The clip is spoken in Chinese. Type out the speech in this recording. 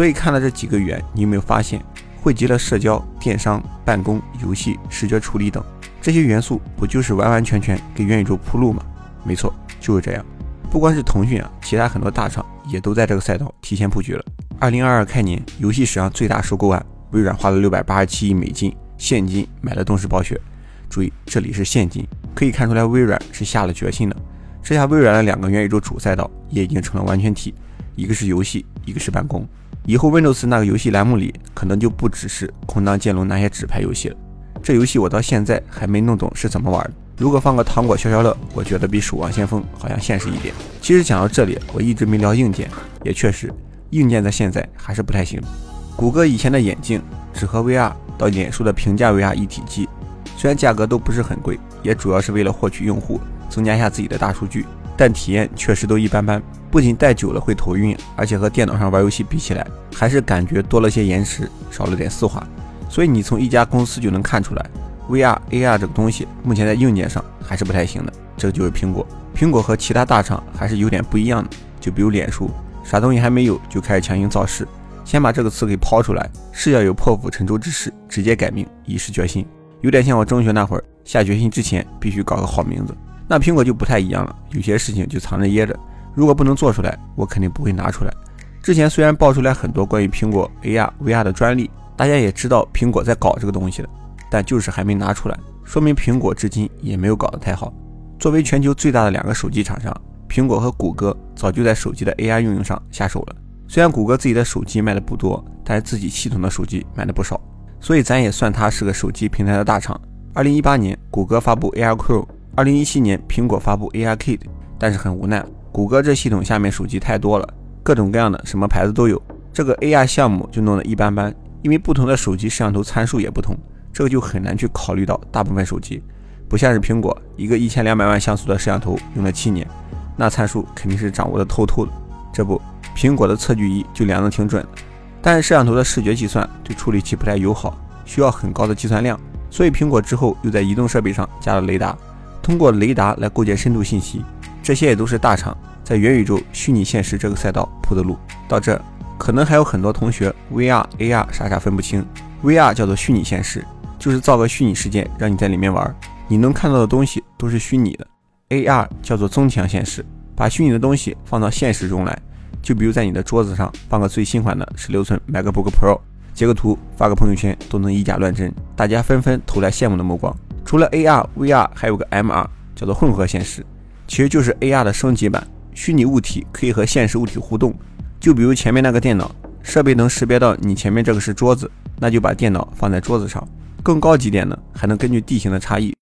所以看了这几个元，你有没有发现，汇集了社交、电商、办公、游戏、视觉处理等这些元素，不就是完完全全给元宇宙铺路吗？没错，就是这样。不光是腾讯啊，其他很多大厂也都在这个赛道提前布局了。二零二二开年，游戏史上最大收购案，微软花了六百八十七亿美金现金买了动视暴雪。注意，这里是现金，可以看出来微软是下了决心的。这下微软的两个元宇宙主赛道也已经成了完全体，一个是游戏，一个是办公。以后 Windows 那个游戏栏目里，可能就不只是空荡剑龙那些纸牌游戏了。这游戏我到现在还没弄懂是怎么玩的。如果放个糖果消消乐，我觉得比守望先锋好像现实一点。其实讲到这里，我一直没聊硬件，也确实，硬件在现在还是不太行。谷歌以前的眼镜、纸盒 VR 到脸书的平价 VR 一体机，虽然价格都不是很贵，也主要是为了获取用户。增加一下自己的大数据，但体验确实都一般般。不仅戴久了会头晕，而且和电脑上玩游戏比起来，还是感觉多了些延迟，少了点丝滑。所以你从一家公司就能看出来，VR、AR 这个东西目前在硬件上还是不太行的。这个就是苹果，苹果和其他大厂还是有点不一样的。就比如脸书，啥东西还没有就开始强行造势，先把这个词给抛出来，是要有破釜沉舟之势，直接改名，以示决心。有点像我中学那会儿，下决心之前必须搞个好名字。那苹果就不太一样了，有些事情就藏着掖着，如果不能做出来，我肯定不会拿出来。之前虽然爆出来很多关于苹果 AR、VR 的专利，大家也知道苹果在搞这个东西的，但就是还没拿出来，说明苹果至今也没有搞得太好。作为全球最大的两个手机厂商，苹果和谷歌早就在手机的 AR 应用上下手了。虽然谷歌自己的手机卖的不多，但是自己系统的手机卖的不少，所以咱也算它是个手机平台的大厂。二零一八年，谷歌发布 AR Q。二零一七年，苹果发布 ARKit，但是很无奈，谷歌这系统下面手机太多了，各种各样的，什么牌子都有，这个 AR 项目就弄得一般般。因为不同的手机摄像头参数也不同，这个就很难去考虑到大部分手机。不像是苹果，一个一千两百万像素的摄像头用了七年，那参数肯定是掌握的透透的。这不，苹果的测距仪就量的挺准的，但是摄像头的视觉计算对处理器不太友好，需要很高的计算量，所以苹果之后又在移动设备上加了雷达。通过雷达来构建深度信息，这些也都是大厂在元宇宙虚拟现实这个赛道铺的路。到这，可能还有很多同学 VR、AR 傻傻分不清。VR 叫做虚拟现实，就是造个虚拟世界让你在里面玩，你能看到的东西都是虚拟的。AR 叫做增强现实，把虚拟的东西放到现实中来。就比如在你的桌子上放个最新款的十六寸 MacBook Pro，截个图发个朋友圈都能以假乱真，大家纷纷投来羡慕的目光。除了 AR、VR，还有个 MR，叫做混合现实，其实就是 AR 的升级版。虚拟物体可以和现实物体互动，就比如前面那个电脑设备能识别到你前面这个是桌子，那就把电脑放在桌子上。更高级点呢，还能根据地形的差异